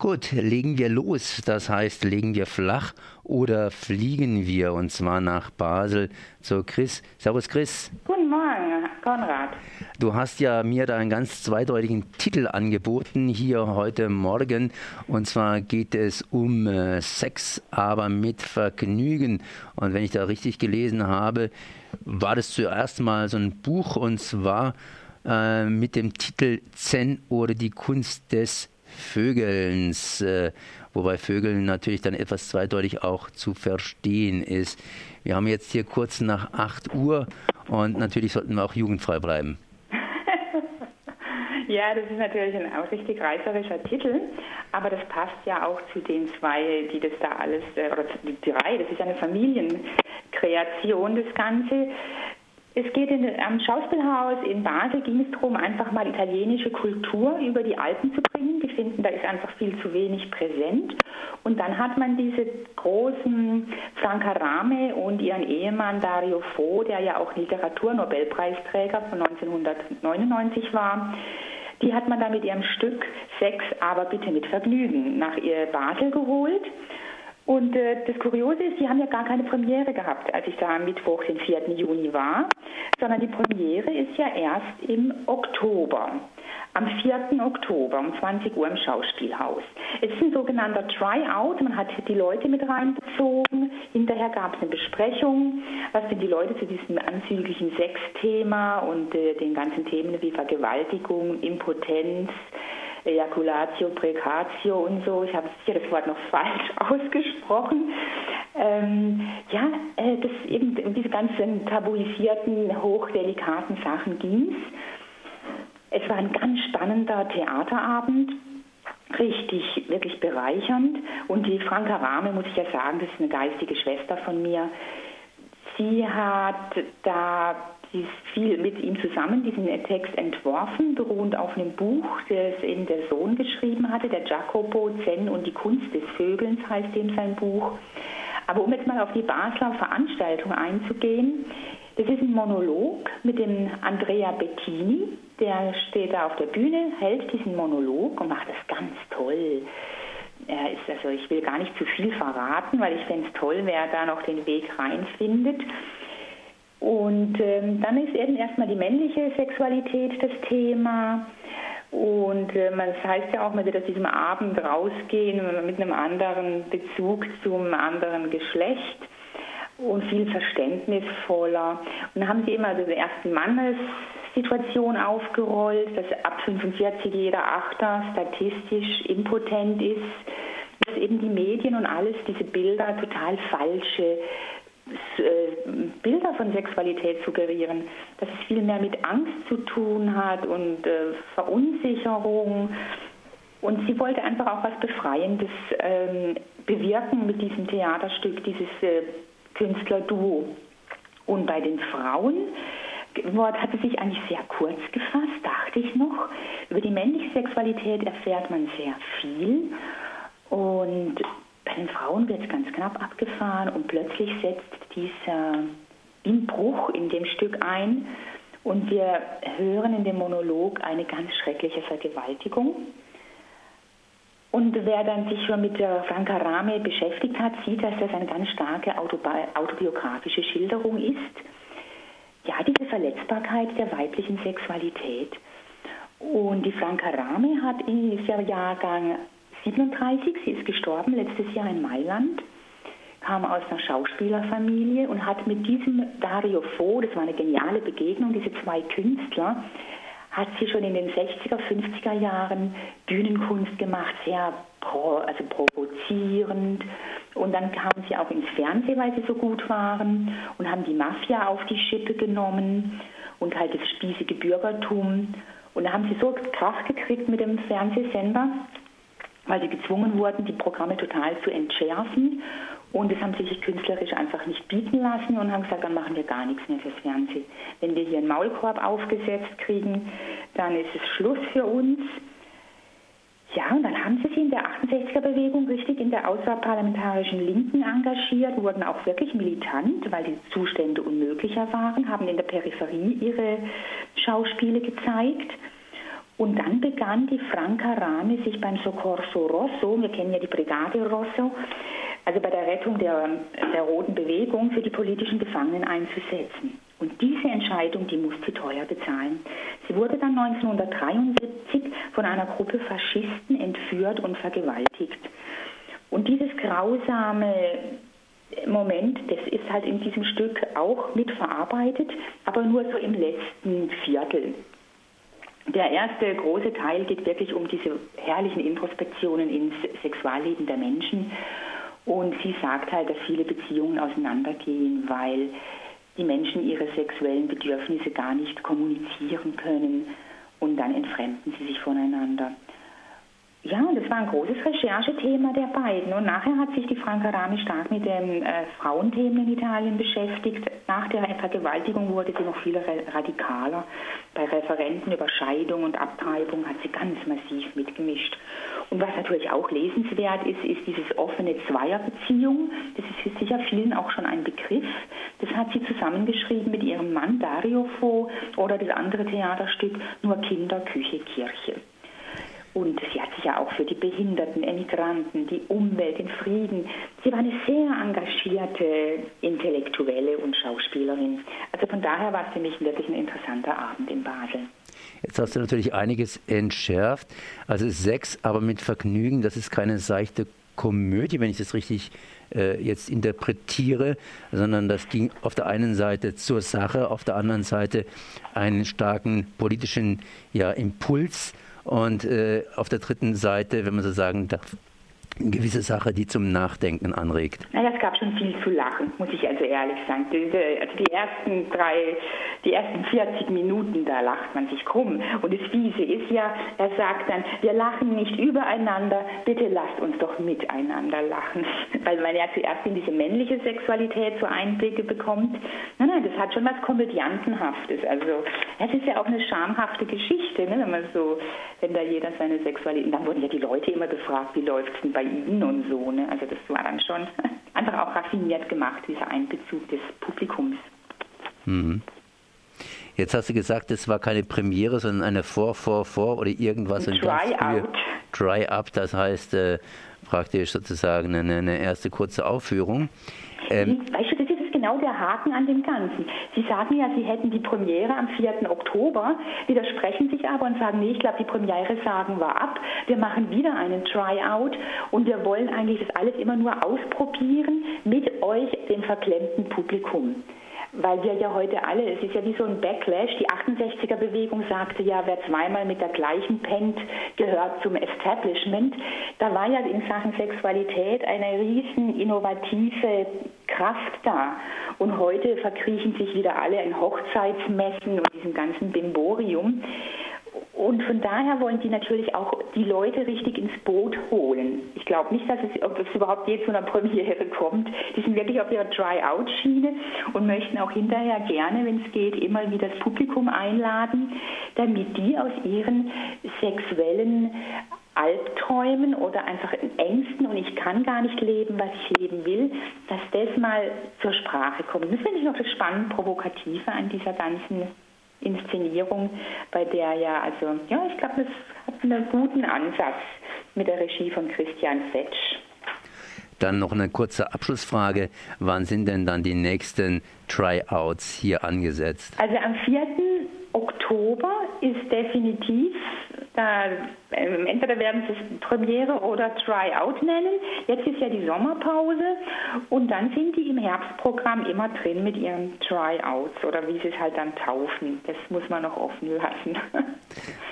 Gut, legen wir los. Das heißt, legen wir flach oder fliegen wir und zwar nach Basel zu Chris. Servus Chris. Guten Morgen, Konrad. Du hast ja mir da einen ganz zweideutigen Titel angeboten hier heute Morgen und zwar geht es um äh, Sex, aber mit Vergnügen. Und wenn ich da richtig gelesen habe, war das zuerst mal so ein Buch und zwar äh, mit dem Titel Zen oder die Kunst des Vögelns, äh, wobei Vögeln natürlich dann etwas zweideutig auch zu verstehen ist. Wir haben jetzt hier kurz nach 8 Uhr und natürlich sollten wir auch jugendfrei bleiben. Ja, das ist natürlich ein auch richtig reißerischer Titel, aber das passt ja auch zu den zwei, die das da alles, äh, oder die drei, das ist eine Familienkreation, das Ganze. Es geht in, am Schauspielhaus in Basel ging es darum, einfach mal italienische Kultur über die Alpen zu bringen. Die finden, da ist einfach viel zu wenig präsent. Und dann hat man diese großen Franca Rame und ihren Ehemann Dario Fo, der ja auch Literaturnobelpreisträger von 1999 war. Die hat man dann mit ihrem Stück Sex, aber bitte mit Vergnügen nach ihr Basel geholt. Und äh, das Kuriose ist, die haben ja gar keine Premiere gehabt, als ich da am Mittwoch, den 4. Juni war, sondern die Premiere ist ja erst im Oktober. Am 4. Oktober um 20 Uhr im Schauspielhaus. Es ist ein sogenannter Tryout. Man hat die Leute mit reinbezogen. Hinterher gab es eine Besprechung, was denn die Leute zu diesem anzüglichen Sexthema und äh, den ganzen Themen wie Vergewaltigung, Impotenz, Ejaculatio Precatio und so. Ich habe sicher das Wort noch falsch ausgesprochen. Ähm, ja, äh, das eben um diese ganzen tabuisierten, hochdelikaten Sachen ging es. Es war ein ganz spannender Theaterabend richtig, wirklich bereichernd. Und die Franka Rahme, muss ich ja sagen, das ist eine geistige Schwester von mir. Sie hat da viel mit ihm zusammen diesen Text entworfen, beruhend auf einem Buch, das eben der Sohn geschrieben hatte, der Jacopo Zen und die Kunst des Vögelns heißt dem sein Buch. Aber um jetzt mal auf die Basler Veranstaltung einzugehen, das ist ein Monolog mit dem Andrea Bettini, der steht da auf der Bühne, hält diesen Monolog und macht das ganz toll. Er ist also, ich will gar nicht zu viel verraten, weil ich fände es toll, wer da noch den Weg reinfindet. Und ähm, dann ist eben erstmal die männliche Sexualität das Thema. Und äh, das heißt ja auch, man wird aus diesem Abend rausgehen mit einem anderen Bezug zum anderen Geschlecht und viel verständnisvoller. Und dann haben sie immer also die ersten Mannessituation aufgerollt, dass ab 45 jeder Achter statistisch impotent ist, dass eben die Medien und alles diese Bilder total falsche äh, Bilder von Sexualität suggerieren, dass es viel mehr mit Angst zu tun hat und äh, Verunsicherung. Und sie wollte einfach auch was Befreiendes ähm, bewirken mit diesem Theaterstück, dieses äh, Künstlerduo. Und bei den Frauen Wort hat sie sich eigentlich sehr kurz gefasst, dachte ich noch. Über die männliche Sexualität erfährt man sehr viel. Und bei den Frauen wird es ganz knapp abgefahren und plötzlich setzt dieser Inbruch in dem Stück ein und wir hören in dem Monolog eine ganz schreckliche Vergewaltigung. Und wer dann sich schon mit der Franca Rame beschäftigt hat, sieht, dass das eine ganz starke autobiografische Schilderung ist. Ja, diese Verletzbarkeit der weiblichen Sexualität. Und die Franca Rame hat in diesem Jahrgang 37, sie ist gestorben letztes Jahr in Mailand, kam aus einer Schauspielerfamilie und hat mit diesem Dario Fo, das war eine geniale Begegnung, diese zwei Künstler, hat sie schon in den 60er, 50er Jahren Bühnenkunst gemacht, sehr pro, also provozierend. Und dann kamen sie auch ins Fernsehen, weil sie so gut waren und haben die Mafia auf die Schippe genommen und halt das spießige Bürgertum. Und da haben sie so Krach gekriegt mit dem Fernsehsender, weil sie gezwungen wurden, die Programme total zu entschärfen. Und das haben sie sich künstlerisch einfach nicht bieten lassen und haben gesagt, dann machen wir gar nichts mehr fürs Fernsehen. Wenn wir hier einen Maulkorb aufgesetzt kriegen, dann ist es Schluss für uns. Ja, und dann haben sie sich in der 68er-Bewegung richtig in der außerparlamentarischen Linken engagiert, wurden auch wirklich militant, weil die Zustände unmöglicher waren, haben in der Peripherie ihre Schauspiele gezeigt Und dann begann die Franca Rame sich beim Soccorso Rosso, wir kennen ja die Brigade Rosso, also bei der Rettung der, der Roten Bewegung für die politischen Gefangenen einzusetzen. Und diese Entscheidung, die musste teuer bezahlen. Sie wurde dann 1973 von einer Gruppe Faschisten entführt und vergewaltigt. Und dieses grausame Moment, das ist halt in diesem Stück auch mitverarbeitet, aber nur so im letzten Viertel. Der erste große Teil geht wirklich um diese herrlichen Introspektionen ins Sexualleben der Menschen. Und sie sagt halt, dass viele Beziehungen auseinandergehen, weil die Menschen ihre sexuellen Bedürfnisse gar nicht kommunizieren können und dann entfremden sie sich voneinander. Ja, das war ein großes Recherchethema der beiden. Und nachher hat sich die Franca Rami stark mit den äh, Frauenthemen in Italien beschäftigt. Nach der Vergewaltigung wurde sie noch viel radikaler. Bei Referenten über Scheidung und Abtreibung hat sie ganz massiv mitgemischt. Und was natürlich auch lesenswert ist, ist dieses offene Zweierbeziehung. Das ist sicher vielen auch schon ein Begriff. Das hat sie zusammengeschrieben mit ihrem Mann Dario Fo oder das andere Theaterstück Nur Kinder, Küche, Kirche. Und sie hat sich ja auch für die Behinderten, Emigranten, die Umwelt, den Frieden. Sie war eine sehr engagierte Intellektuelle und Schauspielerin. Also von daher war es für mich wirklich ein interessanter Abend in Basel. Jetzt hast du natürlich einiges entschärft. Also Sex, aber mit Vergnügen, das ist keine seichte Komödie, wenn ich das richtig äh, jetzt interpretiere, sondern das ging auf der einen Seite zur Sache, auf der anderen Seite einen starken politischen ja, Impuls und äh, auf der dritten Seite, wenn man so sagen darf, gewisse Sache, die zum Nachdenken anregt. Naja, es gab schon viel zu lachen, muss ich also ehrlich sagen. Also die ersten drei, die ersten 40 Minuten, da lacht man sich krumm. Und das Fiese ist ja, er sagt dann, wir lachen nicht übereinander, bitte lasst uns doch miteinander lachen. Weil man ja zuerst in diese männliche Sexualität so Einblicke bekommt. Nein, nein, das hat schon was Komödiantenhaftes. Also es ist ja auch eine schamhafte Geschichte, ne, wenn man so, wenn da jeder seine Sexualität, dann wurden ja die Leute immer gefragt, wie läuft es denn bei Ihnen und so. Ne? Also das war dann schon einfach auch raffiniert gemacht, dieser Einbezug des Publikums. Mhm. Jetzt hast du gesagt, es war keine Premiere, sondern eine Vor, Vor, Vor oder irgendwas. Ein Try-Out. Try-Up, das heißt äh, praktisch sozusagen eine, eine, erste kurze Aufführung. Ähm, genau der Haken an dem Ganzen. Sie sagen ja, Sie hätten die Premiere am 4. Oktober, widersprechen sich aber und sagen, nee, ich glaube, die Premiere sagen wir ab. Wir machen wieder einen Tryout und wir wollen eigentlich das alles immer nur ausprobieren mit euch, dem verklemmten Publikum weil wir ja heute alle, es ist ja wie so ein Backlash, die 68er-Bewegung sagte ja, wer zweimal mit der gleichen pennt, gehört zum Establishment. Da war ja in Sachen Sexualität eine riesen innovative Kraft da. Und heute verkriechen sich wieder alle in Hochzeitsmessen und diesem ganzen Bimborium. Und von daher wollen die natürlich auch die Leute richtig ins Boot holen. Ich glaube nicht, dass es, ob es überhaupt je zu einer Premiere kommt. Die sind wirklich auf ihrer Try-out-Schiene und möchten auch hinterher gerne, wenn es geht, immer wieder das Publikum einladen, damit die aus ihren sexuellen Albträumen oder einfach Ängsten und ich kann gar nicht leben, was ich leben will, dass das mal zur Sprache kommt. Das finde ich noch das spannend Provokative an dieser ganzen Inszenierung, bei der ja, also, ja, ich glaube, das hat einen guten Ansatz mit der Regie von Christian Fetsch. Dann noch eine kurze Abschlussfrage. Wann sind denn dann die nächsten Tryouts hier angesetzt? Also am 4. Oktober ist definitiv da, ähm, entweder werden sie es Premiere oder Tryout nennen. Jetzt ist ja die Sommerpause und dann sind die im Herbstprogramm immer drin mit ihren Tryouts oder wie sie es halt dann taufen. Das muss man noch offen lassen.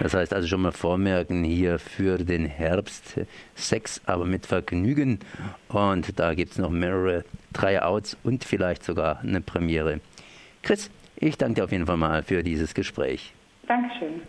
Das heißt also schon mal vormerken hier für den Herbst Sex, aber mit Vergnügen. Und da gibt es noch mehrere Tryouts und vielleicht sogar eine Premiere. Chris, ich danke dir auf jeden Fall mal für dieses Gespräch. Dankeschön.